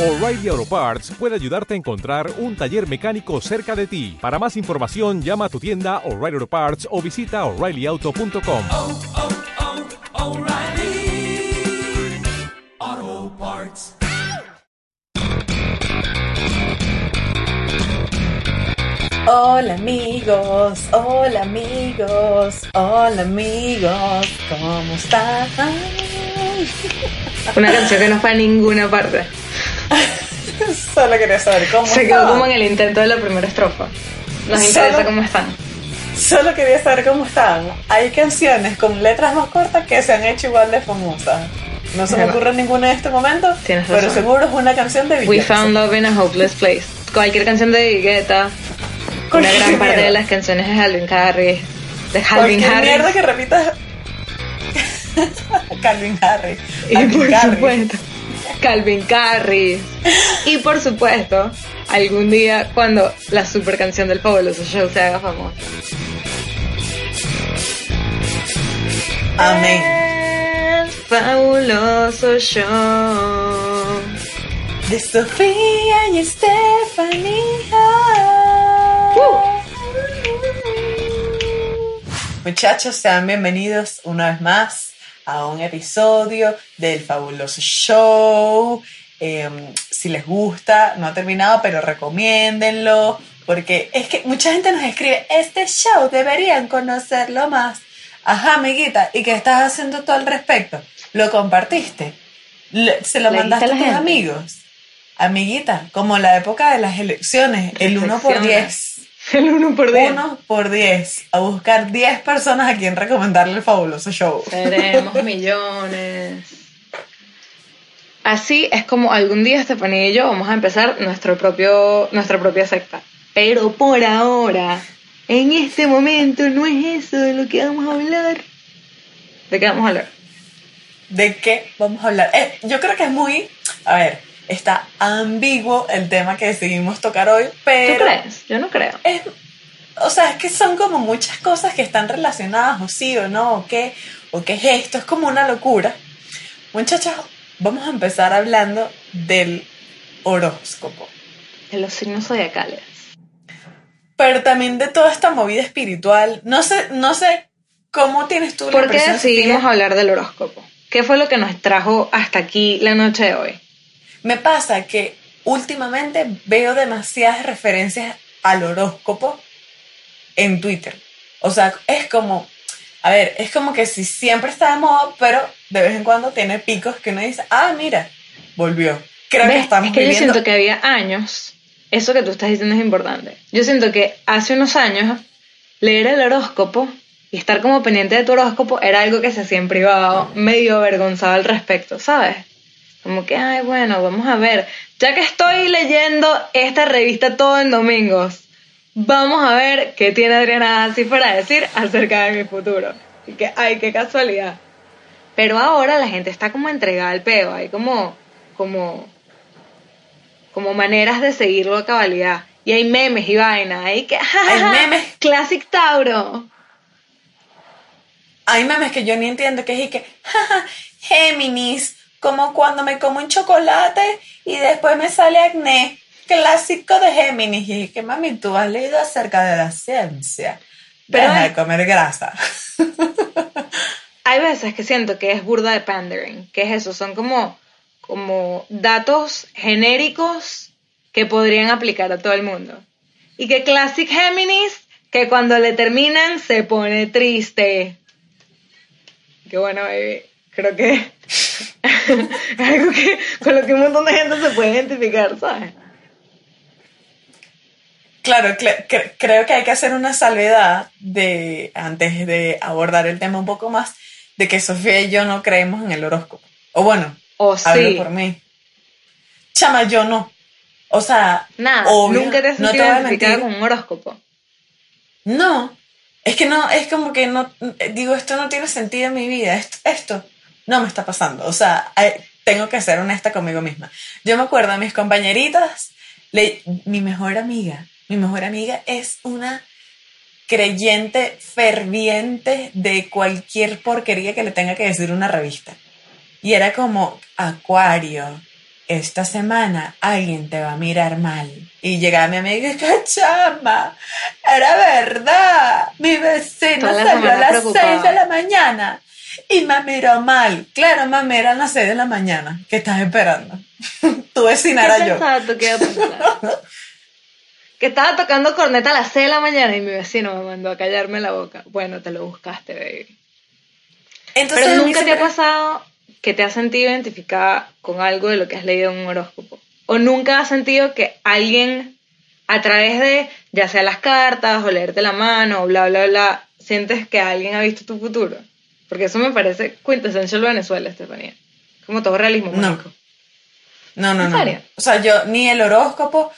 O'Reilly Auto Parts puede ayudarte a encontrar un taller mecánico cerca de ti. Para más información, llama a tu tienda O'Reilly Auto Parts o visita oreillyauto.com. oh, oh, Parts. Hola amigos, hola amigos, hola amigos, ¿cómo están? Una canción que no fue a ninguna parte. Solo quería saber cómo Se quedó estaban. como en el intento de la primera estrofa. Nos Solo- interesa cómo están. Solo quería saber cómo están. Hay canciones con letras más cortas que se han hecho igual de famosas. No se me ocurre ninguna en este momento, Tienes pero razón. seguro es una canción de We Beyoncé. found love in a hopeless place. Cualquier canción de Guetta. Una gran parte de las canciones de Calvin Harris. De Calvin Cualquier mierda Harris. que repitas. Calvin Harris. Y Calvin por Harris. supuesto, Calvin Harris. Y por supuesto, algún día cuando la super canción del fabuloso show se haga famosa. Amén. El fabuloso show. De Sofía y Estefanía. Muchachos, sean bienvenidos una vez más a un episodio del fabuloso show. Eh, si les gusta, no ha terminado, pero recomiéndenlo. Porque es que mucha gente nos escribe, este show deberían conocerlo más. Ajá, amiguita, ¿y qué estás haciendo tú al respecto? ¿Lo compartiste? ¿Se lo Le mandaste a tus gente. amigos? Amiguita, como la época de las elecciones, el 1 por Reflexiona. 10. El uno por día. 1 por 10. A buscar 10 personas a quien recomendarle el fabuloso show. Seremos millones. Así es como algún día Estefanía y yo vamos a empezar nuestro propio, nuestra propia secta. Pero por ahora, en este momento, no es eso de lo que vamos a hablar. ¿De qué vamos a hablar? ¿De qué vamos a hablar? Eh, yo creo que es muy. A ver, está ambiguo el tema que decidimos tocar hoy, ¿Tú pero. crees? Yo no creo. es, o sea, es que son como muchas cosas que están relacionadas, o sí o no, o qué, o qué es esto, es como una locura. Muchachos, vamos a empezar hablando del horóscopo, De los signos zodiacales. pero también de toda esta movida espiritual. No sé, no sé cómo tienes tú la ¿Por qué decidimos hablar del horóscopo? ¿Qué fue lo que nos trajo hasta aquí la noche de hoy? Me pasa que últimamente veo demasiadas referencias al horóscopo en Twitter. O sea, es como, a ver, es como que si siempre está de moda, pero de vez en cuando tiene picos que uno dice, ah, mira, volvió. Creo que estamos es que yo viviendo... siento que había años, eso que tú estás diciendo es importante. Yo siento que hace unos años leer el horóscopo y estar como pendiente de tu horóscopo era algo que se hacía en privado, medio avergonzado al respecto, ¿sabes? Como que, ay, bueno, vamos a ver. Ya que estoy leyendo esta revista todo en domingos, vamos a ver qué tiene Adriana así para decir acerca de mi futuro. Y que, ay, qué casualidad. Pero ahora la gente está como entregada al peo, hay como, como, como maneras de seguirlo a cabalidad. Y hay memes y vaina, hay que, Hay memes. Classic Tauro. Hay memes que yo ni entiendo, que es y que, Géminis, como cuando me como un chocolate y después me sale acné. Clásico de Géminis. Y es que, mami, tú has leído acerca de la ciencia. Pero Deja de comer grasa. Hay veces que siento que es burda de pandering, que es eso, son como, como datos genéricos que podrían aplicar a todo el mundo. Y que Classic Géminis, que cuando le terminan se pone triste. Que bueno, baby, creo que algo que con lo que un montón de gente se puede identificar, ¿sabes? Claro, cre- cre- creo que hay que hacer una salvedad de, antes de abordar el tema un poco más, de que Sofía y yo no creemos en el horóscopo. O bueno, O hablo por mí. Chama, yo no. O sea, Nada, obvio, nunca te has no sentido te voy a identificada mentir. con un horóscopo. No, es que no, es como que no, digo, esto no tiene sentido en mi vida, esto, esto no me está pasando. O sea, tengo que ser honesta conmigo misma. Yo me acuerdo de mis compañeritas, le- mi mejor amiga, mi mejor amiga es una creyente ferviente de cualquier porquería que le tenga que decir una revista. Y era como Acuario, esta semana alguien te va a mirar mal. Y llegaba mi amiga, ¡qué chamba! Era verdad. Mi vecino salió a las. 6 de la mañana y me miró mal. Claro, mami, eran las 6 de la mañana. ¿Qué estás esperando? tu vecina ¿Qué era yo. tú pasar? que estaba tocando corneta a las 6 de la mañana y mi vecino me mandó a callarme la boca. Bueno, te lo buscaste, baby. Entonces, Pero nunca te ha pasado que te has sentido identificada con algo de lo que has leído en un horóscopo. O nunca has sentido que alguien, a través de, ya sea las cartas o leerte la mano o bla, bla, bla, sientes que alguien ha visto tu futuro. Porque eso me parece quintessential Venezuela, Estefanía. Como todo realismo No. mágico. No, no, ¿En no. O sea, yo ni el horóscopo,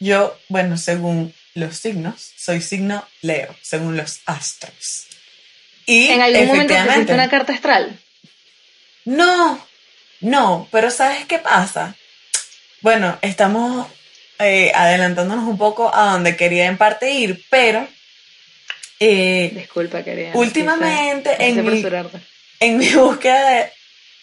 yo, bueno, según los signos, soy signo Leo, según los astros. Y ¿En algún momento te una carta astral? no, no, pero ¿sabes qué pasa? Bueno, estamos eh, adelantándonos un poco a donde quería en parte ir, pero eh, Disculpa, querida. Últimamente, en mi- en mi búsqueda de,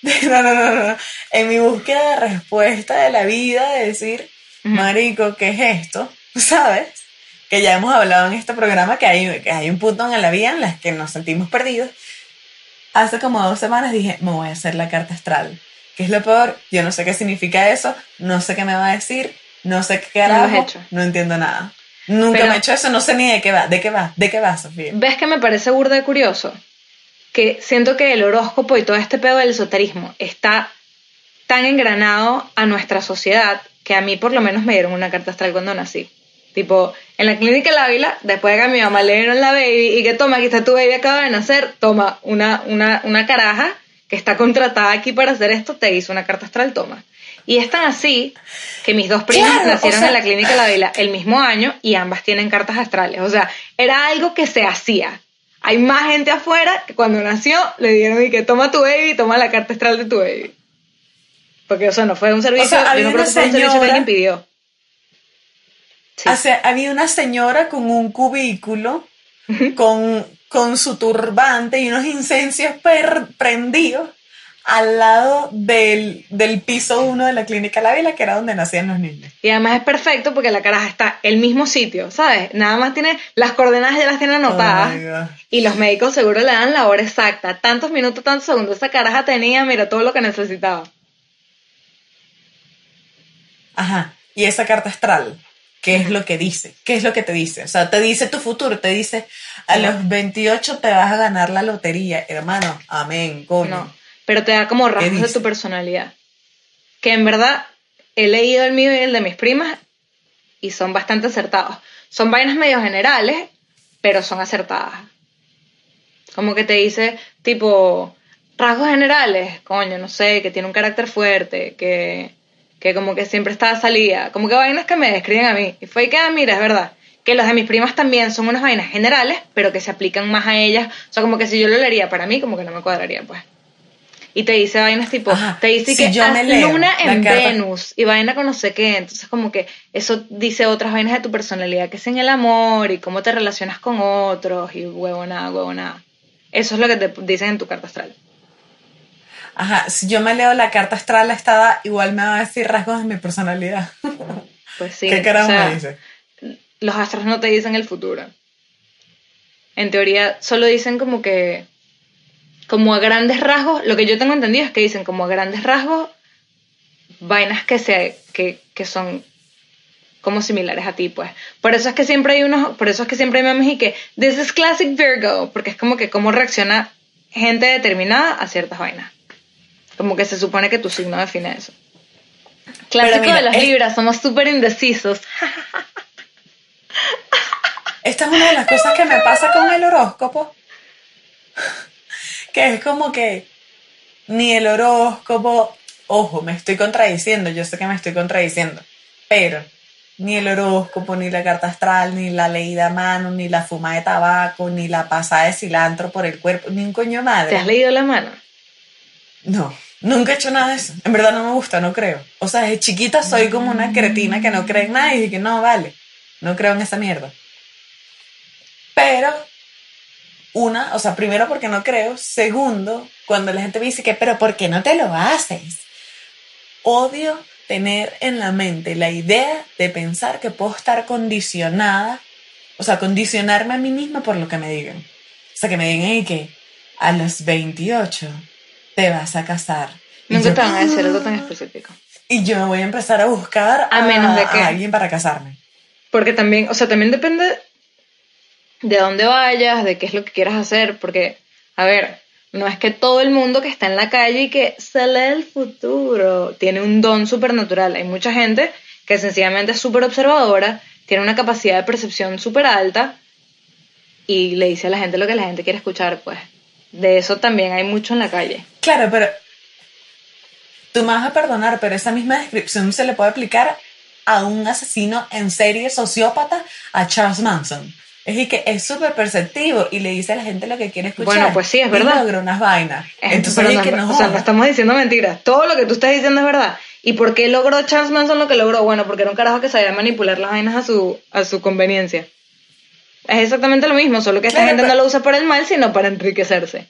de- no, no, no, no, en mi búsqueda de respuesta de la vida, de decir, marico, ¿qué es esto? ¿Sabes? Que ya hemos hablado en este programa que hay, que hay un punto en la vida en las que nos sentimos perdidos. Hace como dos semanas dije, me voy a hacer la carta astral. ¿Qué es lo peor? Yo no sé qué significa eso, no sé qué me va a decir, no sé qué No carajo, hecho. no entiendo nada. Nunca Pero- me he hecho eso, no sé ni de qué va, de qué va, de qué va, Sofía. ¿Ves que me parece burda de curioso? Que siento que el horóscopo y todo este pedo del esoterismo está tan engranado a nuestra sociedad que a mí por lo menos me dieron una carta astral cuando nací. Tipo, en la clínica del Ávila, después de que a mi mamá le dieron la baby y que toma, aquí está tu baby, acaba de nacer, toma una, una, una caraja que está contratada aquí para hacer esto, te hizo una carta astral, toma. Y es tan así que mis dos primas Claro, nacieron o sea- en la clínica del Ávila el mismo año y ambas tienen cartas astrales. O sea, era algo que se hacía. Hay más gente afuera que cuando nació le dieron y que toma tu baby, toma la carta astral de tu baby. Porque, o sea, no fue un servicio, sea, había yo no creo una que fue un servicio que señora- alguien pidió. Sí. O sea, había una señora con un cubículo, con, con su turbante y unos incensios per- prendidos al lado del, del piso 1 de la clínica La Vila, que era donde nacían los niños. Y además es perfecto porque la caraja está el mismo sitio, ¿sabes? Nada más tiene las coordenadas ya las tiene anotadas. Oh y los médicos seguro le dan la hora exacta. Tantos minutos, tantos segundos. Esa caraja tenía, mira, todo lo que necesitaba. Ajá. Y esa carta astral, ¿qué es lo que dice? ¿Qué es lo que te dice? O sea, te dice tu futuro, te dice, a los 28 te vas a ganar la lotería. Hermano, amén, coño. No. Pero te da como rasgos de tu personalidad. Que en verdad he leído el mío y el de mis primas y son bastante acertados. Son vainas medio generales, pero son acertadas. Como que te dice, tipo, rasgos generales, coño, no sé, que tiene un carácter fuerte, que, que como que siempre está a salida, como que vainas que me describen a mí. Y fue que, ah, mira, es verdad, que los de mis primas también son unas vainas generales, pero que se aplican más a ellas. O sea, como que si yo lo leería para mí, como que no me cuadraría, pues. Y te dice vainas tipo, Ajá, te dice si que yo me haz leo luna en Venus y vaina con no sé qué. Entonces, como que eso dice otras vainas de tu personalidad, que es en el amor y cómo te relacionas con otros y huevonada, huevonada. Eso es lo que te dicen en tu carta astral. Ajá, si yo me leo la carta astral estada, igual me va a decir rasgos de mi personalidad. Pues sí. ¿Qué carajo o sea, me dice? Los astros no te dicen el futuro. En teoría, solo dicen como que. Como a grandes rasgos, lo que yo tengo entendido es que dicen como a grandes rasgos vainas que se que, que son como similares a ti, pues. Por eso es que siempre hay unos, por eso es que siempre hay memes y que this is classic Virgo, porque es como que cómo reacciona gente determinada a ciertas vainas. Como que se supone que tu signo define eso. Clásico mira, de es- libras, somos súper indecisos. Esta es una de las cosas que me pasa con el horóscopo. Que es como que ni el horóscopo, ojo, me estoy contradiciendo, yo sé que me estoy contradiciendo, pero ni el horóscopo, ni la carta astral, ni la leída a mano, ni la fuma de tabaco, ni la pasada de cilantro por el cuerpo, ni un coño ¿Te madre. has leído la mano? No, nunca he hecho nada de eso. En verdad no me gusta, no creo. O sea, desde chiquita soy como una cretina que no cree en nada y dije que no, vale, no creo en esa mierda. Pero, una, o sea, primero porque no creo. Segundo, cuando la gente me dice que, pero ¿por qué no te lo haces? odio tener en la mente la idea de pensar que puedo estar condicionada, o sea, condicionarme a mí misma por lo que me digan. O sea, que me digan y que a los 28 te vas a casar. Nunca te van a decir algo tan específico. y yo me voy a empezar a buscar A menos de que- a alguien para casarme. Porque también, o sea, también depende de dónde vayas, de qué es lo que quieras hacer, porque, a ver, no es que todo el mundo que está en la calle y que se lee el futuro tiene un don supernatural. Hay mucha gente que sencillamente es súper observadora, tiene una capacidad de percepción súper alta y le dice a la gente lo que la gente quiere escuchar, pues. De eso también hay mucho en la calle. Claro, pero tú me vas a perdonar, pero esa misma descripción se le puede aplicar a un asesino en serie sociópata, a Charles Manson. Es decir, que es súper perceptivo y le dice a la gente lo que quiere escuchar. Bueno, pues sí, es Y verdad. logra unas vainas. Entonces, pero es no, que no o sea, no estamos diciendo mentiras. Todo lo que tú estás diciendo es verdad. ¿Y por qué logró Charles Manson lo que logró? Bueno, porque era un carajo que sabía manipular las vainas a su, a su conveniencia. Es exactamente lo mismo, solo que esta Claro, gente pero- no lo usa para el mal, sino para enriquecerse.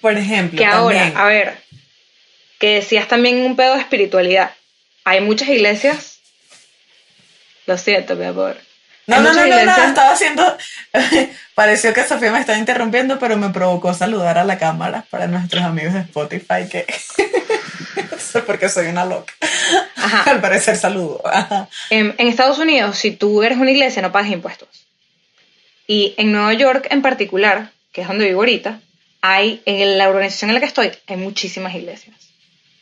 Por ejemplo, Que ahora, también- a ver, que decías también un pedo de espiritualidad. Hay muchas iglesias. Lo siento, mi amor. No, no, no, no, no, estaba haciendo. Pareció que Sofía me estaba interrumpiendo, pero me provocó saludar a la cámara para nuestros amigos de Spotify, que. no sé por qué soy una loca. Ajá. Al parecer, saludo. Ajá. En, en Estados Unidos, si tú eres una iglesia, no pagas impuestos. Y en Nueva York en particular, que es donde vivo ahorita, hay, en la organización en la que estoy, hay muchísimas iglesias.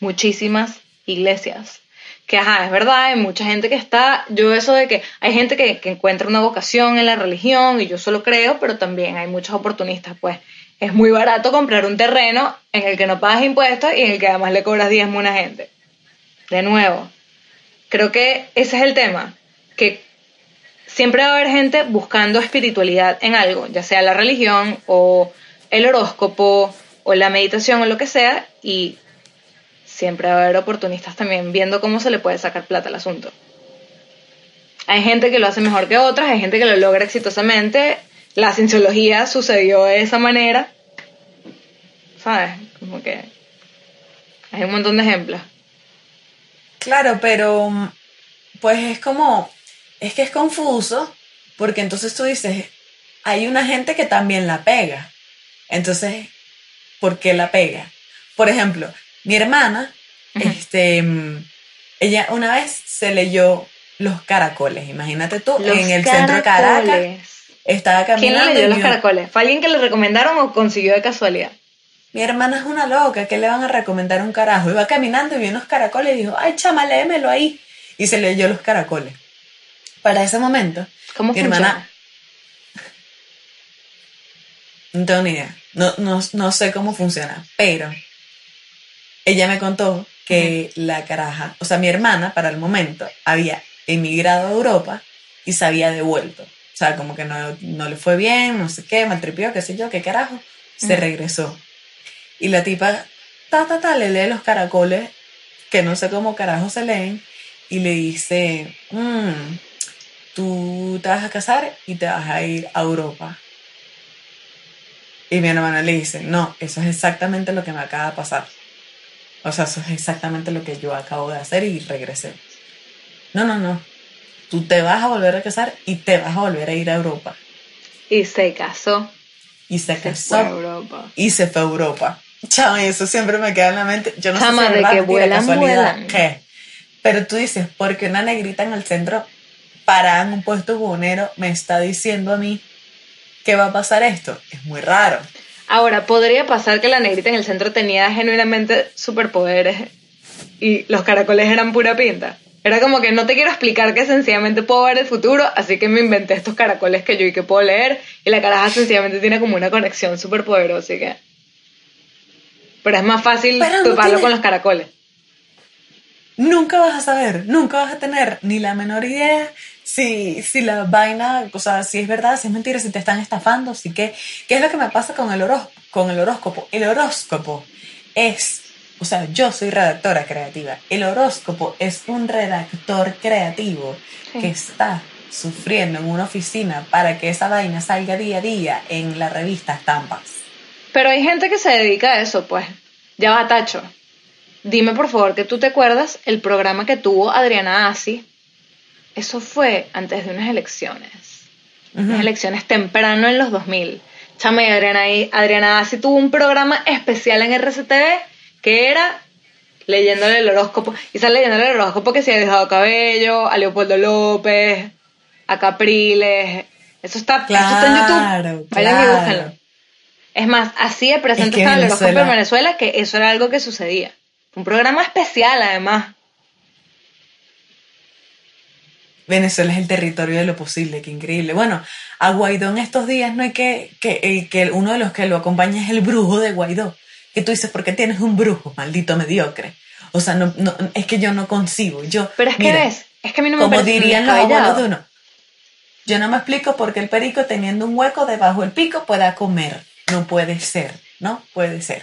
Muchísimas iglesias. Que, ajá, es verdad, hay mucha gente que está, yo eso de que hay gente que, que encuentra una vocación en la religión y yo solo creo, pero también hay muchos oportunistas, pues es muy barato comprar un terreno en el que no pagas impuestos y en el que además le cobras diezmo a una gente. De nuevo, creo que ese es el tema, que siempre va a haber gente buscando espiritualidad en algo, ya sea la religión o el horóscopo o la meditación o lo que sea, y siempre va a haber oportunistas también viendo cómo se le puede sacar plata al asunto. Hay gente que lo hace mejor que otras, hay gente que lo logra exitosamente, la cienciología sucedió de esa manera, ¿sabes? Como que hay un montón de ejemplos. Claro, pero mm, pues es como, es que es confuso, porque entonces tú dices, hay una gente que también la pega. Entonces, ¿por qué la pega? Por ejemplo, mi hermana, este, ella una vez se leyó Los Caracoles, imagínate tú, Los en el centro de Caracas, caracoles. estaba ¿Quién caminando. le leyó los caracoles? ¿Fue alguien que le recomendaron o consiguió de casualidad? Mi hermana es una loca, ¿qué le van a recomendar un carajo? Iba caminando y vio unos caracoles y dijo, ay, chama, léemelo ahí. Y se leyó los caracoles. Para ese momento, ¿Cómo mi funciona? hermana, no tengo ni idea, no, no, no sé cómo funciona, pero ella me contó que la caraja, o sea, mi hermana para el momento había emigrado a Europa y se había devuelto. O sea, como que no, no le fue bien, no sé qué, maltripió, qué sé yo, qué carajo. Se regresó. Y la tipa, ta, ta, ta, le lee los caracoles, que no sé cómo carajo se leen, y le dice, "Mm, tú te vas a casar y te vas a ir a Europa. Y mi hermana le dice, no, eso es exactamente lo que me acaba de pasar. O sea, eso es exactamente lo que yo acabo de hacer y regresé. No, no, no. Tú te vas a volver a casar y te vas a volver a ir a Europa. Y se casó. Y se Se casó fue a Europa. y se fue a Europa. Chama, y eso siempre me queda en la mente. Yo no Chama, sé si de que vuelan, vuelan. ¿qué? Pero tú dices, porque una negrita en el centro parada en un puesto bubonero me está diciendo a mí que va a pasar esto. Es muy raro. Ahora, podría pasar que la negrita en el centro tenía genuinamente superpoderes y los caracoles eran pura pinta. Era como que no te quiero explicar que sencillamente puedo ver el futuro, así que me inventé estos caracoles que yo y que puedo leer y la caraja sencillamente tiene como una conexión súper poderosa, así que... Pero es más fácil no toparlo tiene- con los caracoles. Nunca vas a saber, nunca vas a tener ni la menor idea si, si la vaina, o sea, si es verdad, si es mentira, si te están estafando, si qué. ¿Qué es lo que me pasa con el, horos- con el horóscopo? El horóscopo es, o sea, yo soy redactora creativa. El horóscopo es un redactor creativo Sí. que está sufriendo en una oficina para que esa vaina salga día a día en la revista Estampas. Pero hay gente que se dedica a eso, pues. Ya va, Tacho. Dime por favor que tú te acuerdas el programa que tuvo Adriana Asi. Eso fue antes de unas elecciones. Unas elecciones temprano en los 2000. Chama y Adriana, Adriana Asi tuvo un programa especial en RCTV que era leyéndole el horóscopo. Y sale leyéndole el horóscopo que se ha dejado cabello, a Leopoldo López, a Capriles. Eso está, eso está en YouTube. Vayan y búsquenlo. Es más, así de presente Es que estaba el horóscopo en Venezuela que eso era algo que sucedía. Un programa especial, además. Venezuela es el territorio de lo posible, qué increíble. Bueno, a Guaidó en estos días no hay que, que, el- que uno de los que lo acompaña es el brujo de Guaidó. Que tú dices, ¿por qué tienes un brujo, maldito mediocre? O sea, no, no, es que yo no concibo. Yo, Pero es que ves, es que a mí no me como dirían los abuelos de uno, yo no me explico por qué el perico teniendo un hueco debajo del pico pueda comer. No puede ser, ¿no? Puede ser.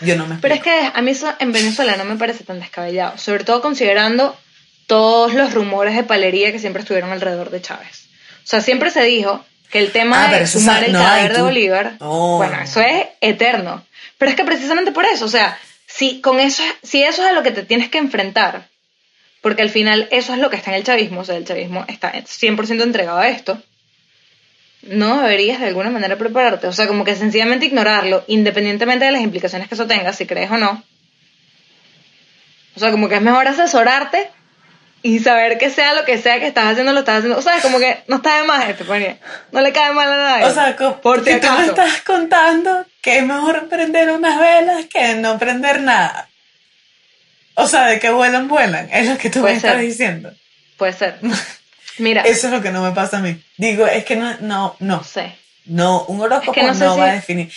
Yo no me explico. Pero es que a mí eso en Venezuela no me parece tan descabellado, sobre todo considerando todos los rumores de palería que siempre estuvieron alrededor de Chávez. O sea, siempre se dijo que el tema Ah, de sumar el no, cadáver de Bolívar, No. bueno, eso es eterno. Pero es que precisamente por eso, o sea, si con eso, si eso es a lo que te tienes que enfrentar, porque al final eso es lo que está en el chavismo, o sea, el chavismo está 100% entregado a esto, no deberías de alguna manera prepararte. O sea, como que sencillamente ignorarlo, independientemente de las implicaciones que eso tenga, si crees o no. O sea, como que es mejor asesorarte y saber que sea lo que sea que estás haciendo, lo estás haciendo. O sea, es como que no está de más esto, Pania. No le cae mal a nadie. O sea, co- por si tú me estás contando que es mejor prender unas velas que no prender nada. O sea, de que vuelan, vuelan. Es lo que tú Puede me estás diciendo. Puede ser. Mira, Eso es lo que no me pasa a mí. Digo, es que no, no, no. sé. No, un horóscopo Es que no si- va a definir.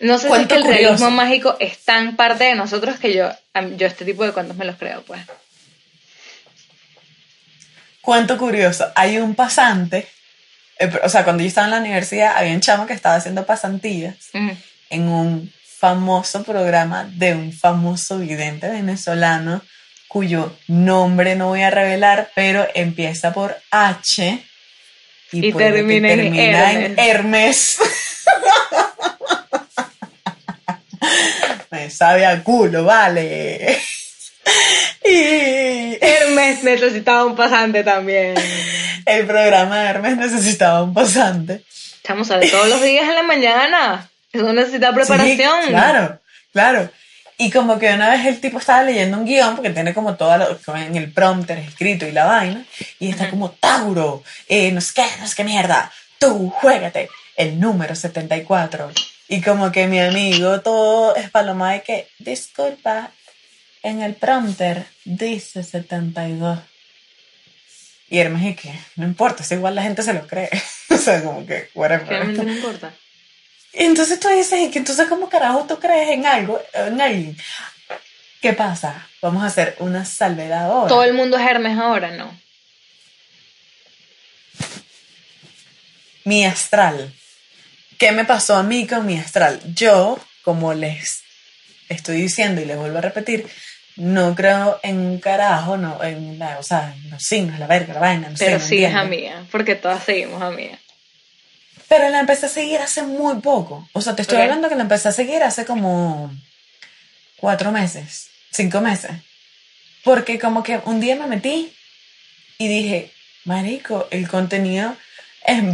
No sé si es Cuento que el curioso. realismo mágico es tan parte de nosotros que yo, yo este tipo de cuentos me los creo, pues. Cuento curioso. Hay un pasante. eh, O sea, cuando yo estaba en la universidad, había un chamo que estaba haciendo pasantías Ujú. en un famoso programa de un famoso vidente venezolano cuyo nombre no voy a revelar, pero empieza por H Y termina en Hermes. Me sabe a culo, vale. y Hermes necesitaba un pasante también. el programa de Hermes necesitaba un pasante. Estamos a todos los días en la mañana. Eso necesita preparación. Sí, claro, claro. Y como que una vez el tipo estaba leyendo un guion, porque tiene como todo lo, en el prompter escrito y la vaina, y está como Tauro, eh, no sé qué, no sé qué mierda, tú juégate el número 74. Y como que mi amigo todo es paloma de que, disculpa, en el prompter dice 72. Y Hermes y que, no importa, es igual la gente se lo cree. o sea, como que, whatever. Realmente no importa. Entonces tú dices, ¿y que entonces cómo carajo tú crees en algo, en alguien? ¿Qué pasa? Vamos a hacer una salvedad ahora. Todo el mundo es Hermes ahora, ¿no? Mi astral. ¿Qué me pasó a mí con mi astral? Yo, como les estoy diciendo y les vuelvo a repetir, no creo en un carajo, no, en la, o sea, en los signos, la verga, la vaina, no sé, Pero no sigues entiendo. a mía, porque todas seguimos a mía. Pero la empecé a seguir hace muy poco. O sea, te estoy hablando que la empecé a seguir hace como cuatro meses, cinco meses. Porque como que un día me metí y dije, marico, el contenido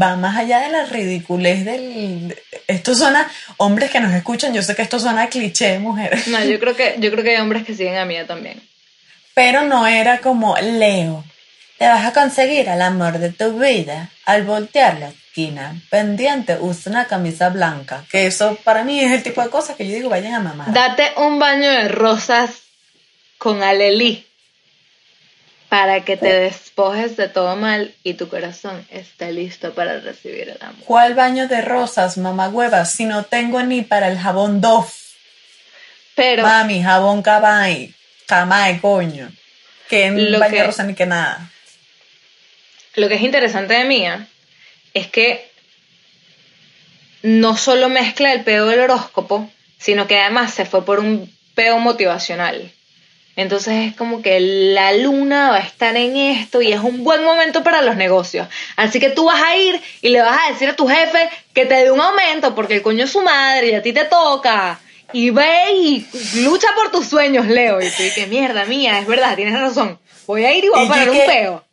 va más allá de la ridiculez del... Esto suena, hombres que nos escuchan, yo sé que esto suena a cliché de mujeres, No, yo creo que, yo creo que hay hombres que siguen a mía también. pero no era como, Leo, te vas a conseguir el amor de tu vida al voltear la esquina, pendiente, usa una camisa blanca, que eso para mí es el tipo de cosas que yo digo, vayan a mamar. Date un baño de rosas con alelí para que te despojes de todo mal y tu corazón esté listo para recibir el amor. ¿Cuál baño de rosas, mamá hueva, si no tengo ni para el jabón Dove? Pero Mami, jabón Cabay, Camay, coño. Que en Lo baño que- de rosa ni que nada. lo que es interesante de Mía es que no solo mezcla el peo del horóscopo, sino que además se fue por un peo motivacional. Entonces es como que la luna va a estar en esto y es un buen momento para los negocios. Así que tú vas a ir y le vas a decir a tu jefe que te dé un aumento porque el coño es su madre y a ti te toca. Y ve y lucha por tus sueños, Leo. Y tú, que mierda mía, es verdad, tienes razón. Voy a ir y voy a parar un peo.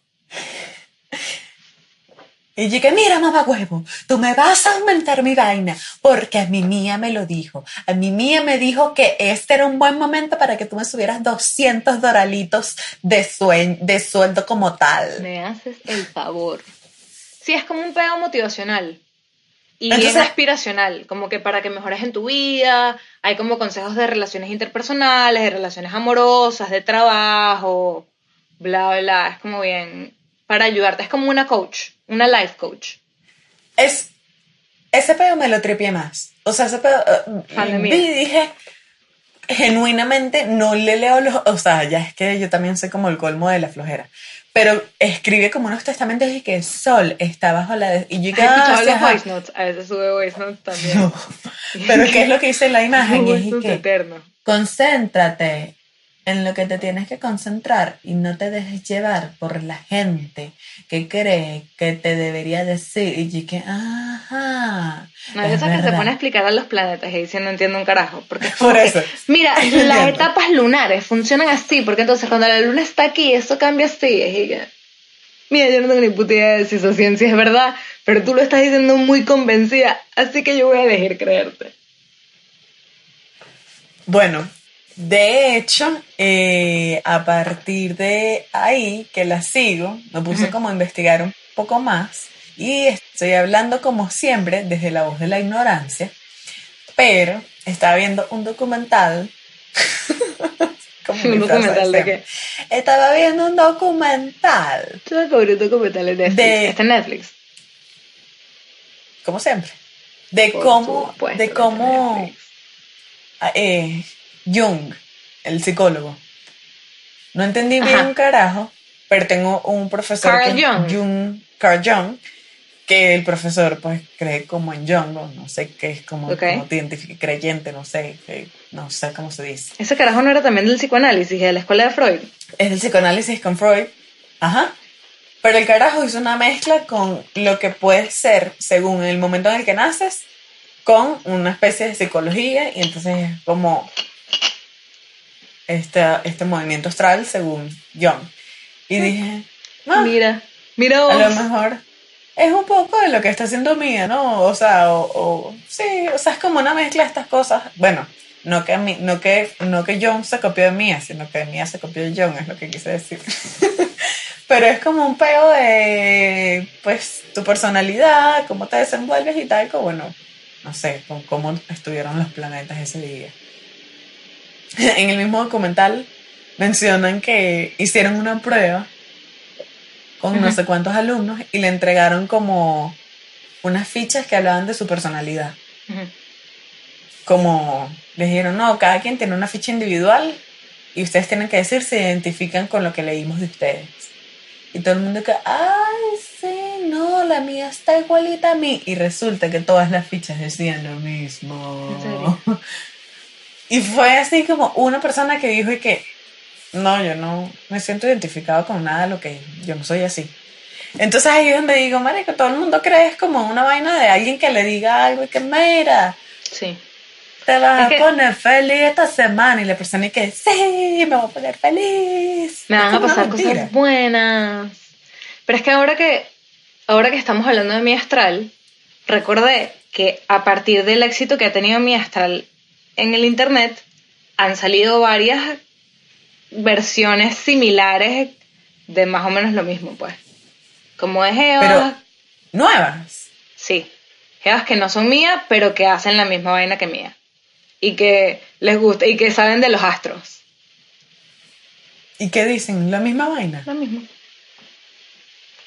Y dije, mira, mamá huevo, tú me vas a aumentar mi vaina, porque a mi mía me lo dijo. A mi mía me dijo que este era un buen momento para que tú me subieras 200 doralitos de, sueldo como tal. Me haces el favor. Sí, es como un peo motivacional. Y Entonces- bien aspiracional, como que para que mejores en tu vida, hay como consejos de relaciones interpersonales, de relaciones amorosas, de trabajo, bla, bla, es como bien para ayudarte, es como una coach, una life coach. Es, ese pedo me lo tripié más. O sea, ese pedo, eh, vi y dije, genuinamente no le leo los, o sea, ya es que yo también soy como el colmo de la flojera. Pero escribe como unos testamentos y que el sol está bajo la... de- y yo ¿Has que, ah, los voice notes? A veces sube voice notes también. No. Pero ¿qué es lo que dice en la imagen? Y es que concéntrate en lo que te tienes que concentrar y no te dejes llevar por la gente que cree que te debería decir. Y que, ajá. No, es que se pone a explicar a los planetas y dice no entiendo un carajo. Porque es Por que, eso. mira, Entiendo. las etapas lunares funcionan así, porque entonces cuando la luna está aquí, eso cambia así. Y que, mira, yo no tengo ni puta idea de si esa ciencia es verdad, pero tú lo estás diciendo muy convencida, así que yo voy a elegir creerte. Bueno, de hecho, eh, a partir de ahí que la sigo, me puse como a investigar un poco más y estoy hablando como siempre desde la voz de la ignorancia, pero estaba viendo un documental. ¿Un documental de siempre. Estaba viendo un documental, Tú descubrí documentales de Netflix. De- Está en Netflix. como siempre, de Por cómo, supuesto, de cómo Netflix. eh, Jung, el psicólogo. No entendí bien un carajo, pero tengo un profesor Carl que Jung. Jung, Carl Jung, que el profesor pues cree como en Jung, o no sé qué es como, Ok. como creyente, no sé, que- no sé cómo se dice. Ese carajo no era también del psicoanálisis, de la escuela de Freud. Es el psicoanálisis con Freud, ajá. Pero el carajo hizo una mezcla con lo que puede ser, según el momento en el que naces, con una especie de psicología, y entonces es como este, este movimiento astral según Jung. Y dije, "Ah, Mira, mira a vos. lo mejor es un poco de lo que está haciendo Mía, ¿no? O sea, o, o- sí, o sea, es como una mezcla de estas cosas. Bueno, no que, Mi- no que, no que Jung se copió de Mía, sino que Mía se copió de Jung, es lo que quise decir. Pero es como un peo de, pues, tu personalidad, cómo te desenvuelves y tal, como, bueno, no sé, con cómo estuvieron los planetas ese día. En el mismo documental mencionan que hicieron una prueba con no Ujú. sé cuántos alumnos y le entregaron como unas fichas que hablaban de su personalidad. Ujú. Como les dijeron, no, cada quien tiene una ficha individual y ustedes tienen que decir si se identifican con lo que leímos de ustedes. Y todo el mundo que, ay, sí, no, la mía está igualita a mí. Y resulta que todas las fichas decían lo mismo. ¿En serio? Y fue así como una persona que dijo y que, no, yo no me siento identificado con nada de lo que yo no soy así. Entonces ahí es donde digo, marico, todo el mundo cree es como una vaina de alguien que le diga algo y que, mira, Sí. te vas Es que- a poner feliz esta semana. Y la persona y que, sí, me voy a poner feliz. Me van a pasar cosas buenas. Pero es que ahora que ahora que estamos hablando de mi astral, recordé que a partir del éxito que ha tenido mi astral en el internet, han salido varias versiones similares de más o menos lo mismo, pues. Como de Jevas, Pero nuevas. sí. Jevas que no son mías, pero que hacen la misma vaina que mía. Y que les gusta, y que saben de los astros. ¿Y qué dicen? La misma vaina. Lo mismo.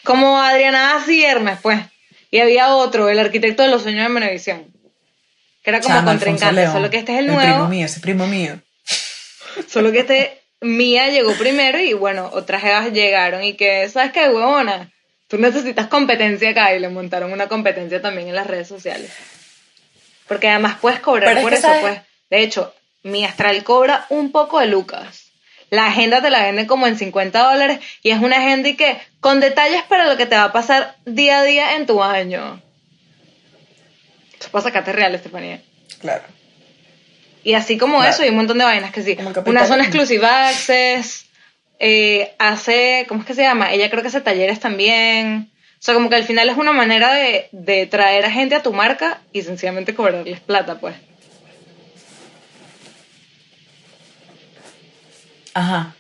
Como Adriana y Hermes, pues. Y había otro, el arquitecto de los sueños de Menevisión. Que era como Chama, contrincante, León. solo que este es el primo nuevo. mío, ese primo mío. Solo que este Mía llegó primero y bueno, otras evas llegaron y que, ¿sabes qué, huevona? Tú necesitas competencia acá y le montaron una competencia también en las redes sociales. Porque además puedes cobrar Pero es por que eso, sabes- pues. De hecho, mi astral cobra un poco de lucas. La agenda te la venden como en 50 dólares y es una agenda y que con detalles para lo que te va a pasar día a día en tu año. Eso pasa sacarte real, Estefanía. Claro. Y así como Claro. eso, hay un montón de vainas que sí. Una zona exclusiva access, eh, hace, ¿cómo es que se llama? Ella creo que hace talleres también. O sea, como que al final es una manera de, de traer a gente a tu marca y sencillamente cobrarles plata, pues. Ajá.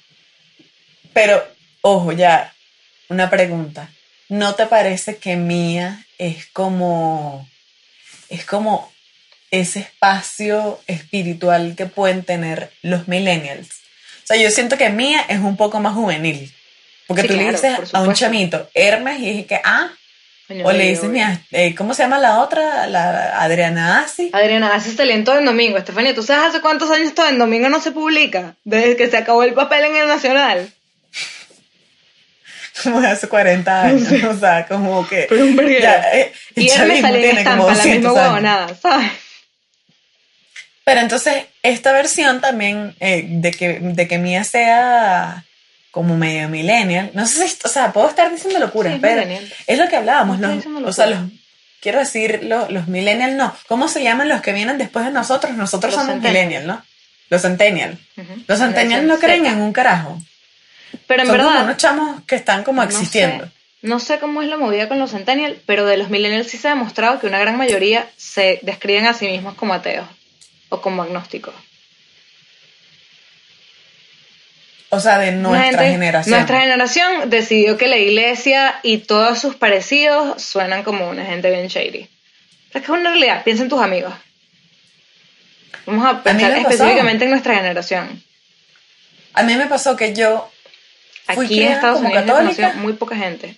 Pero, ojo, ya, una pregunta. ¿No te parece que Mía es como, es como ese espacio espiritual que pueden tener los millennials? O sea, yo siento que Mía es un poco más juvenil. Porque Sí, tú le dices a un chamito, Hermes, y dije que, ah, Coño, o le dices, mira, eh, ¿cómo se llama la otra? La Adriana Asi. Adriana, haces talento en domingo. Estefanía, ¿tú sabes hace cuántos años todo en domingo no se publica? Desde que se acabó el papel en el Nacional. Como de hace 40 años, o sea, como que... Pero un ya, eh, Y él me sale en estampa, la misma 200 años. huevonada, ¿sabes? Pero entonces, esta versión también eh, de, que, de que Mía sea como medio millennial, no sé si, o sea, puedo estar diciendo locuras, Sí, es pero millennial. es lo que hablábamos, No los, o sea, los, quiero decir, los, los millennials no, ¿cómo se llaman los que vienen después de nosotros? Nosotros Los somos millennials, ¿no? Los centennials. Ujú. Los centennials no creen Z. en un carajo. Pero en Son como verdad, unos chamos que están como no existiendo. sé, no sé cómo es la movida con los centennials, pero de los millennials sí se ha demostrado que una gran mayoría se describen a sí mismos como ateos o como agnósticos. O sea, de nuestra gente- generación. Nuestra generación decidió que la iglesia y todos sus parecidos suenan como una gente bien shady. Es que es una realidad, piensa en tus amigos. Vamos a pensar pasó. específicamente en nuestra generación. A mí me pasó que yo fui Aquí en criada Estados como Unidos católica. muy poca gente.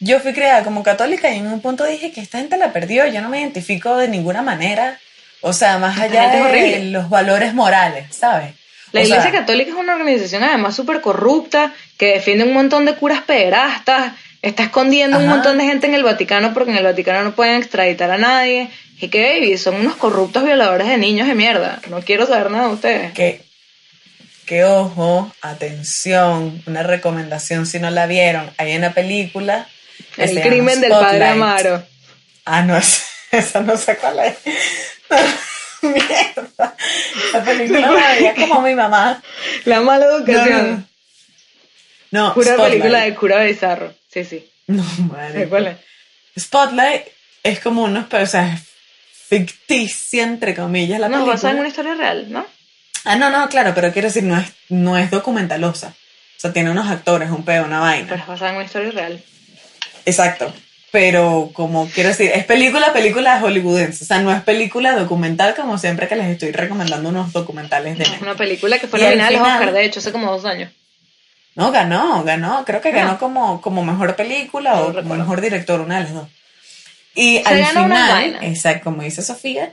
Yo fui criada como católica y en un punto dije que esta gente la perdió, yo no me identifico de ninguna manera, o sea, más Esta allá de los valores morales, ¿sabes? La O Iglesia sea, Católica es una organización además súper corrupta, que defiende un montón de curas pederastas, está escondiendo un montón de gente en el Vaticano porque en el Vaticano no pueden extraditar a nadie. Y que, baby, son unos corruptos violadores de niños de mierda. No quiero saber nada de ustedes. que, que ojo, atención, una recomendación si no la vieron, hay una película. El crimen del padre. Amaro. Ah, no, es- esa no sé cuál es. Mierda. La película la veía como mi mamá. La mala No, no, educación. no. No, Pura Spotlight. película de cura bizarro. Sí, sí. No, ¿Sabes madre. cuál es? Spotlight es como unos, o sea, es ficticia, entre comillas, la No, película. basada en una historia real, ¿no? Ah, no, no, claro, pero quiero decir, no es, no es documentalosa. O sea, tiene unos actores, un pedo, una vaina. Pero es basada en una historia real. Exacto. Pero como quiero decir, es película, película hollywoodense. O sea, no es película documental como siempre que les estoy recomendando unos documentales de... Es una película que fue nominada a los Oscar, de hecho, hace como dos años. No, ganó, ganó. Creo que Ganó. ganó como, como mejor película No o recuerdo. mejor director, una de las dos. Y Se al final, vaina. exacto, como dice Sofía,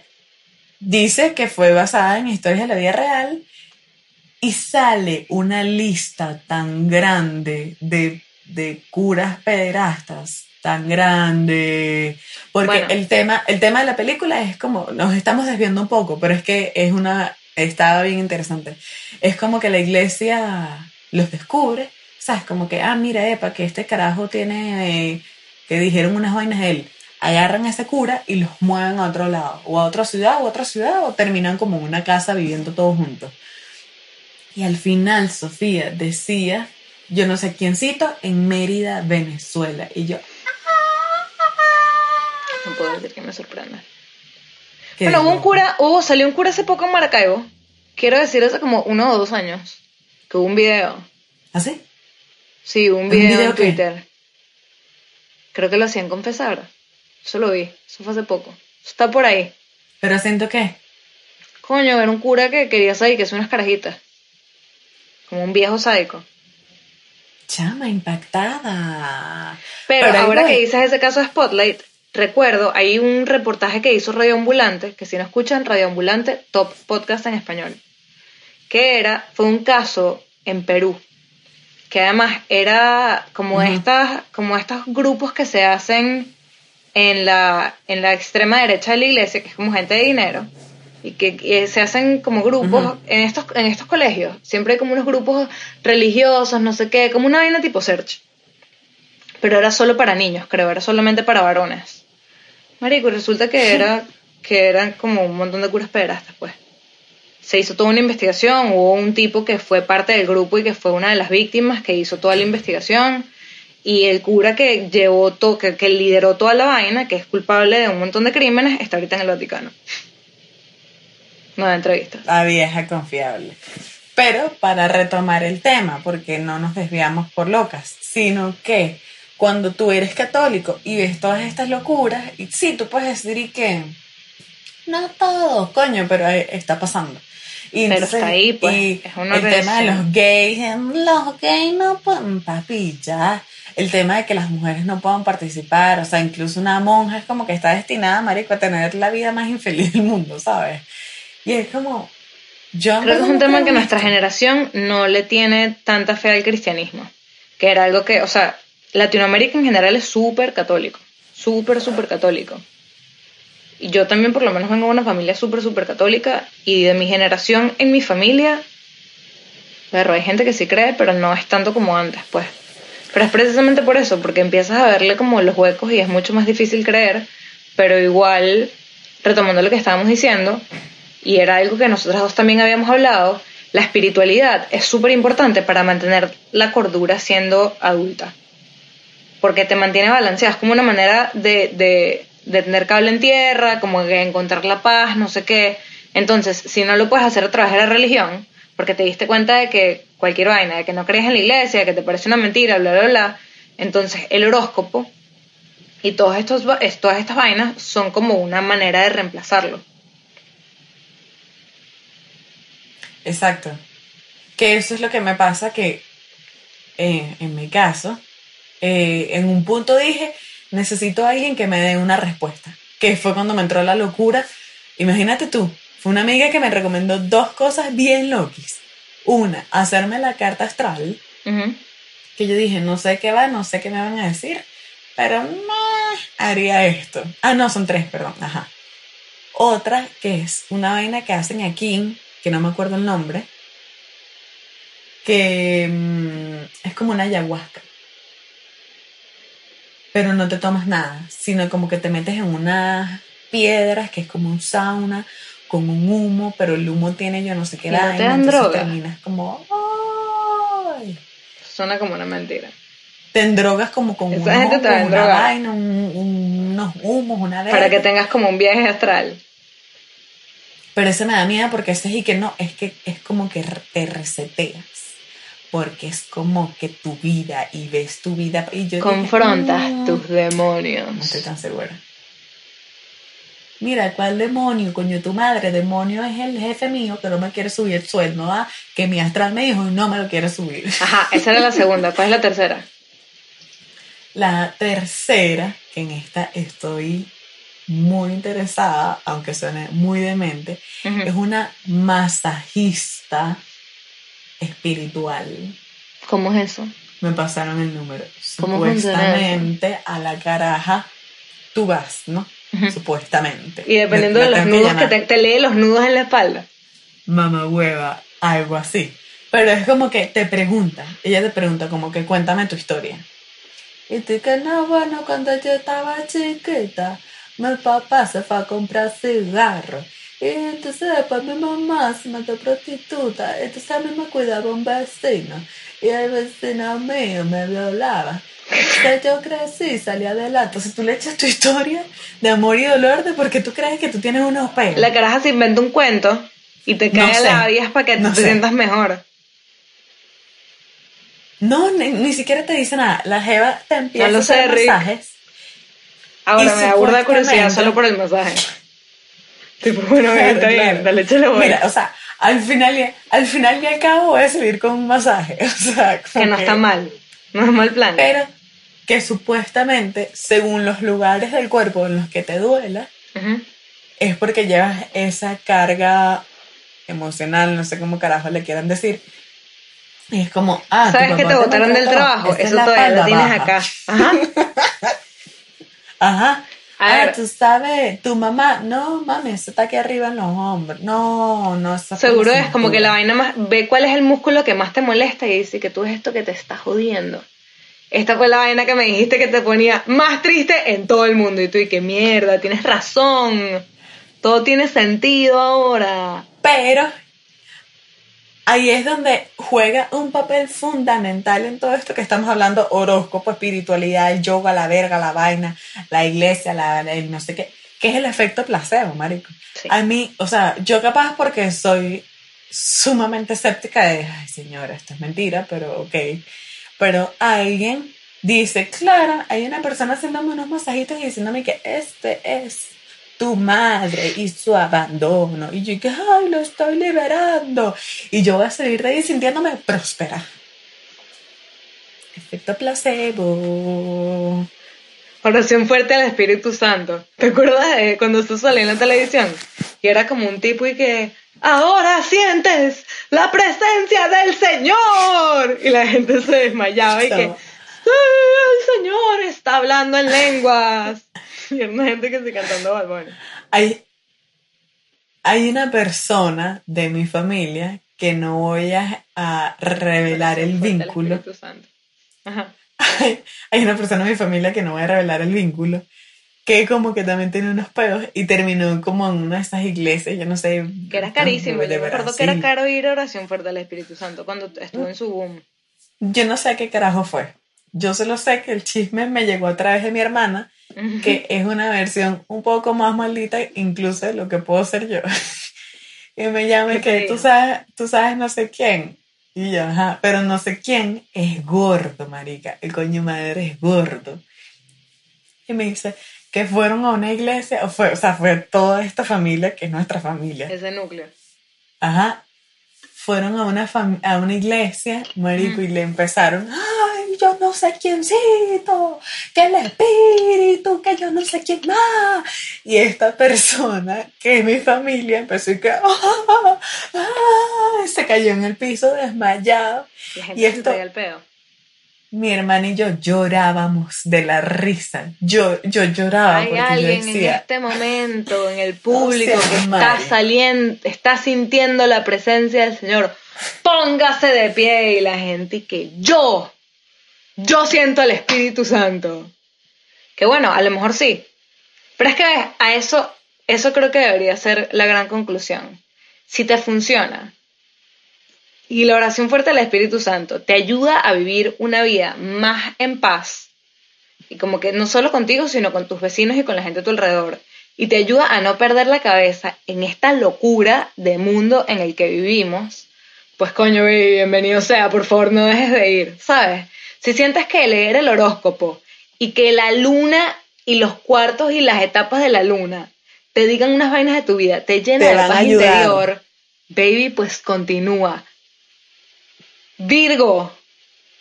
dice que fue basada en historias de la vida real y sale una lista tan grande de, de curas pederastas, tan grande. Porque Bueno. el, tema, el tema de la película es como, nos estamos desviando un poco, pero es que es una, estaba bien interesante. Es como que la iglesia los descubre, ¿sabes? Como que, ah, mira, epa, que este carajo tiene, eh, que dijeron unas vainas él. Agarran a ese cura y los mueven a otro lado, o a otra ciudad, o a otra ciudad, o terminan como en una casa viviendo todos juntos. Y al final Sofía decía, yo no sé quién cito, en Mérida, Venezuela. Y yo, No puedo decir que me sorprenda. ¿qué Bueno, hubo un cura, hubo, salió un cura hace poco en Maracaibo. Quiero decir hace como uno o dos años. Que hubo un video. ¿Así? Sí, hubo un ¿Un video, video en qué? Twitter. Creo que lo hacían confesar. Eso lo vi. Eso fue hace poco. Eso está por ahí. Pero siento que, Coño, era un cura que quería salir, que es unas carajitas. Como un viejo sádico. chama, impactada. Pero, ahora que dices ese caso de Spotlight, recuerdo, hay un reportaje que hizo Radio Ambulante, que si no escuchan Radio Ambulante, top podcast en español, que era, fue un caso en Perú, que además era como estas, como estos grupos que se hacen en la, en la extrema derecha de la iglesia, que es como gente de dinero, y que se hacen como grupos en estos, en estos colegios. Siempre hay como unos grupos religiosos, no sé qué, como una vaina tipo search. Pero era solo para niños, creo, era solamente para varones. Marico, resulta que era, que eran como un montón de curas pederastas, pues. se hizo toda una investigación, hubo un tipo que fue parte del grupo y que fue una de las víctimas que hizo toda la investigación y el cura que llevó to- que, que lideró toda la vaina, que es culpable de un montón de crímenes, está ahorita en el Vaticano. No da entrevistas. La vieja confiable. Pero para retomar el tema, porque no nos desviamos por locas, sino que cuando tú eres católico y ves todas estas locuras, y sí, tú puedes decir que no todo, coño, pero está pasando. Y Pero está ahí, pues, y es una el tema de los gays, los gays no pueden, papi, ya. El tema de que las mujeres no puedan participar, o sea, incluso una monja es como que está destinada, marico, a tener la vida más infeliz del mundo, ¿sabes? Y es como, yo Creo que es un tema que nuestra generación no le tiene tanta fe al cristianismo, que era algo que, o sea, Latinoamérica en general es súper católico, súper, súper católico. Y yo también por lo menos vengo de una familia súper, súper católica y de mi generación en mi familia, pero hay gente que sí cree, pero no es tanto como antes, pues. Pero es precisamente por eso, porque empiezas a verle como los huecos y es mucho más difícil creer, pero igual, retomando lo que estábamos diciendo, y era algo que nosotros dos también habíamos hablado, la espiritualidad es súper importante para mantener la cordura siendo adulta. Porque te mantiene balanceada, es como una manera de, de, de tener cable en tierra, como que encontrar la paz, no sé qué. Entonces, si no lo puedes hacer a través de la religión, porque te diste cuenta de que cualquier vaina, de que no crees en la iglesia, que te parece una mentira, bla, bla, bla, entonces el horóscopo y todos estos, todas estas vainas son como una manera de reemplazarlo. Exacto. Que eso es lo que me pasa que eh, en mi caso, eh, en un punto dije, necesito a alguien que me dé una respuesta. Que fue cuando me entró la locura. Imagínate tú, fue una amiga que me recomendó dos cosas bien loquis. Una, hacerme la carta astral, que yo dije, no sé qué va, no sé qué me van a decir, pero no haría esto. Ah, no, son tres, perdón, ajá. Otra que es una vaina que hacen aquí, que no me acuerdo el nombre, que mm, es como una ayahuasca. Pero no te tomas nada, sino como que te metes en unas piedras, que es como un sauna, con un humo, pero el humo tiene yo no sé qué ¿Y no te dan droga? terminas como, ¡ay! Suena como una mentira. te endrogas como con Esa unos gente te va a hongos, una vaina, un- un- unos humos, una Para que tengas como un viaje astral. Pero ese me da miedo porque ese es y que no, es que es como que te reseteas. Porque es como que tu vida y ves tu vida y yo dije, Confrontas "Mm, tus demonios. No estoy tan segura. Mira, ¿cuál demonio? Coño, tu madre, demonio es el jefe mío que no me quiere subir el sueldo, ¿ah? Que mi astral me dijo y no me lo quiere subir. Ajá, esa era la segunda. ¿Cuál es la tercera? La tercera, que en esta estoy muy interesada, aunque suene muy demente, es una masajista espiritual. ¿Cómo es eso? Me pasaron el número. ¿Cómo funciona Supuestamente a la caraja tú vas, ¿no? Supuestamente. Y dependiendo de los nudos que te, te lee los nudos en la espalda. Mamá hueva, algo así. Pero es como que te pregunta, ella te pregunta como que cuéntame tu historia. Y tú que no, bueno, cuando yo estaba chiquita, mi papá se fue a comprar cigarros. Y entonces después mi mamá se metió prostituta. Entonces a mí me cuidaba un vecino. Y el vecino mío me violaba. Entonces yo crecí y salí adelante. Entonces tú le echas tu historia de amor y dolor de porque tú crees que tú tienes unos pelos. La caraja se inventa un cuento y te No cae sé. la vida para que No te sé. sientas mejor. No, ni, ni siquiera te dice nada. La Jeva te empieza lo a hacer masajes. Ahora me da burda de curiosidad solo por el masaje. Tipo, bueno, Claro, está bien, claro. dale, échale bola. Mira, o sea, al final, al final y al cabo voy a salir con un masaje. O sea, que no está mal. No es mal plan. Pero que supuestamente, según los lugares del cuerpo en los que te duela, es porque llevas esa carga emocional, no sé cómo carajo le quieran decir. Y es como, ah, ¿Sabes que te botaron del trabajo? esta es Eso la todavía lo tienes baja. acá. Ajá. Ajá. A ah, tú sabes, tu mamá, no, mami, eso está aquí arriba en los hombros. No, no, Seguro es como que la vaina más. Ve cuál es el músculo que más te molesta y dice que tú es esto que te está jodiendo. Esta fue la vaina que me dijiste que te ponía más triste en todo el mundo. Y tú, y qué mierda, tienes razón. Todo tiene sentido ahora. Pero ahí es donde juega un papel fundamental en todo esto que estamos hablando, horóscopo, espiritualidad, el yoga, la verga, la vaina, la iglesia, la, el no sé qué, que es el efecto placebo, marico. Sí. A mí, o sea, yo capaz porque soy sumamente escéptica de, ay señora, esto es mentira, pero ok. Pero alguien dice, claro, hay una persona haciéndome unos masajitos y diciéndome que este es tu madre y su abandono. Y yo que, ay, lo estoy liberando. Y yo voy a salir de ahí sintiéndome próspera. Efecto placebo. Oración fuerte al Espíritu Santo. ¿Te acuerdas de cuando esto salió en la televisión? Y era como un tipo y que, ahora sientes la presencia del Señor. Y la gente se desmayaba y que, Estaba- "Sí, el Señor está hablando en lenguas. Y una gente que se cantando balbones. Hay, hay una persona de mi familia que no voy a, a revelar el vínculo. Espíritu Santo. Ajá. Hay, hay una persona de mi familia que no voy a revelar el vínculo, que como que también tiene unos pedos y terminó como en una de esas iglesias, yo no sé. Que era carísimo. Yo me acuerdo que era caro ir a oración fuerte al Espíritu Santo cuando estuvo en su boom. Yo no sé qué carajo fue. Yo solo sé que el chisme me llegó a través de mi hermana, que es una versión un poco más maldita incluso de lo que puedo ser yo. y me llama y ¿Qué te que tú sabes, tú sabes no sé quién. Y yo, ajá, pero no sé quién es gordo, marica. El coño madre es gordo. Y me dice que fueron a una iglesia, o, fue, o sea, fue toda esta familia, que es nuestra familia. Ese núcleo. Ajá. Fueron a una, a una iglesia, marico, y le empezaron, ay, yo no sé quiéncito, que el espíritu, que yo no sé quién más. Y esta persona, que es mi familia, empezó y que, "Ah, ah", se cayó en el piso desmayado. La gente Y se esto, traía el pedo. Mi hermana y yo llorábamos de la risa. Yo, yo lloraba Hay porque yo alguien en decía, este momento en el público que está saliendo, está sintiendo la presencia del Señor. Póngase de pie y la gente y que yo, yo siento el Espíritu Santo. Que bueno, a lo mejor sí. Pero es que a eso, eso creo que debería ser la gran conclusión. Si te funciona y la oración fuerte del Espíritu Santo te ayuda a vivir una vida más en paz, y como que no solo contigo, sino con tus vecinos y con la gente a tu alrededor. Y te ayuda a no perder la cabeza en esta locura de mundo en el que vivimos. Pues coño, baby, bienvenido sea, por favor no dejes de ir, ¿sabes? Si sientes que leer el horóscopo y que la luna y los cuartos y las etapas de la luna te digan unas vainas de tu vida, te llena Te de paz interior, baby, pues continúa. Virgo,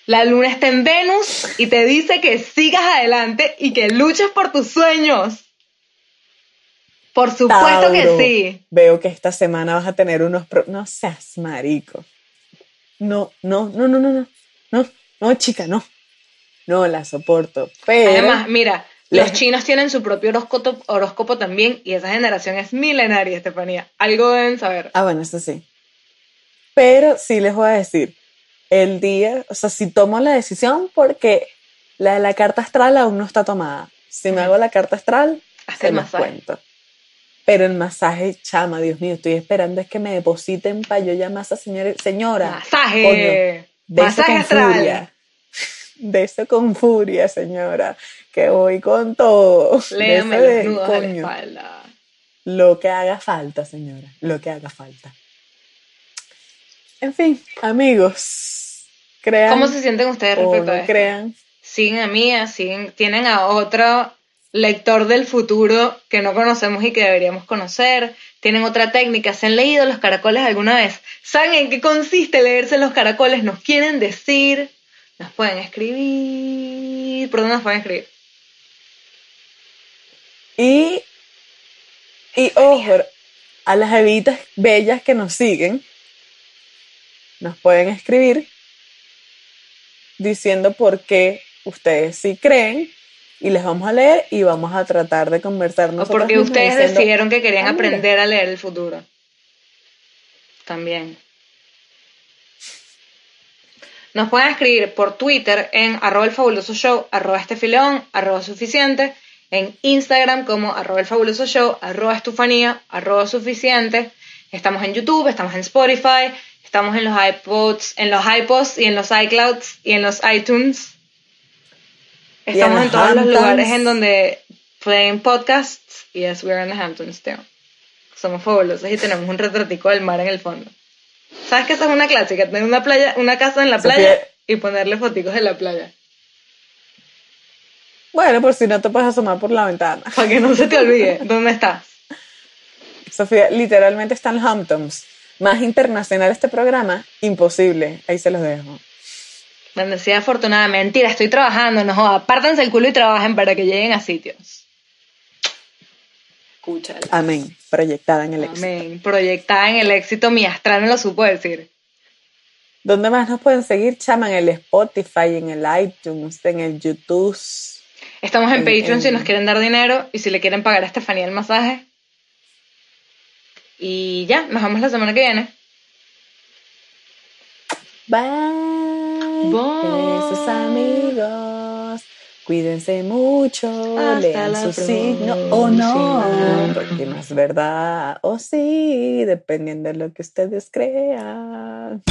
la luna está en Venus y te dice que sigas adelante y que luches por tus sueños. Por supuesto que sí. Veo que esta semana vas a tener unos... pro- No seas marico. No, no, no, no, no, no. No, no, chica, no. No la soporto. Pero... Además, mira, los chinos tienen su propio horóscopo, horóscopo también y esa generación es milenaria, Estefanía. Algo deben saber. Ah, bueno, eso sí. Pero sí les voy a decir, el día, o sea, si tomo la decisión, porque la de la carta astral aún no está tomada. Si me hago la carta astral, Haz se el masaje. cuento. Pero el masaje, chama, Dios mío, estoy esperando es que me depositen para yo llamar a esa señora. Señora, Masaje. coño, Masaje con astral. furia. De eso con furia, señora. Que voy con todo. De Léame eso los de, nudos de la espalda. Lo que haga falta, señora. Lo que haga falta. En fin, amigos. Crean ¿Cómo se sienten ustedes respecto no a esto? crean. siguen a mí, siguen, tienen a otro lector del futuro que no conocemos y que deberíamos conocer, tienen otra técnica, se han leído los caracoles alguna vez, saben en qué consiste leerse los caracoles, nos quieren decir, nos pueden escribir, ¿por dónde nos pueden escribir? Y, y ojo, a las evitas bellas que nos siguen, nos pueden escribir diciendo por qué ustedes sí creen y les vamos a leer y vamos a tratar de conversar O porque ustedes diciendo, decidieron que querían "Ah, mira". aprender a leer el futuro. También. Nos pueden escribir por Twitter en arroba el fabuloso show, arroba estefileón, arroba suficiente, en Instagram como arroba el fabuloso show, arroba estufanía, arroba suficiente. Estamos en YouTube, estamos en Spotify, estamos en los iPods, en los iPods y en los iClouds y en los iTunes. Estamos en, todos los lugares en donde pueden podcasts. Yes, we're in the Hamptons too. Somos fabulosos y tenemos un retratico del mar en el fondo. ¿Sabes que esa es una clásica? Tener una playa, una casa en la Sofía- playa y ponerle foticos de la playa. Bueno, por si no te puedes asomar por la ventana. Para que no se te olvide dónde estás. Sofía, literalmente están Hamptons. Más internacional este programa, imposible. Ahí se los dejo. Bendecida afortunada. Mentira, estoy trabajando, no joda. Pártanse el culo y trabajen para que lleguen a sitios. Escúchala. Amén. Proyectada en el éxito. Amén. Proyectada en el éxito, mi astral me lo supo decir. ¿Dónde más nos pueden seguir, chama? En el Spotify, en el iTunes, en el YouTube. Estamos en En- Patreon si nos quieren dar dinero y si le quieren pagar a Estefanía el masaje. Y ya, nos vemos la semana que viene. Bye. Bye. Besos, amigos. Cuídense mucho. Hasta lean la su signo o no. Porque no es verdad. O sí, dependiendo de lo que ustedes crean.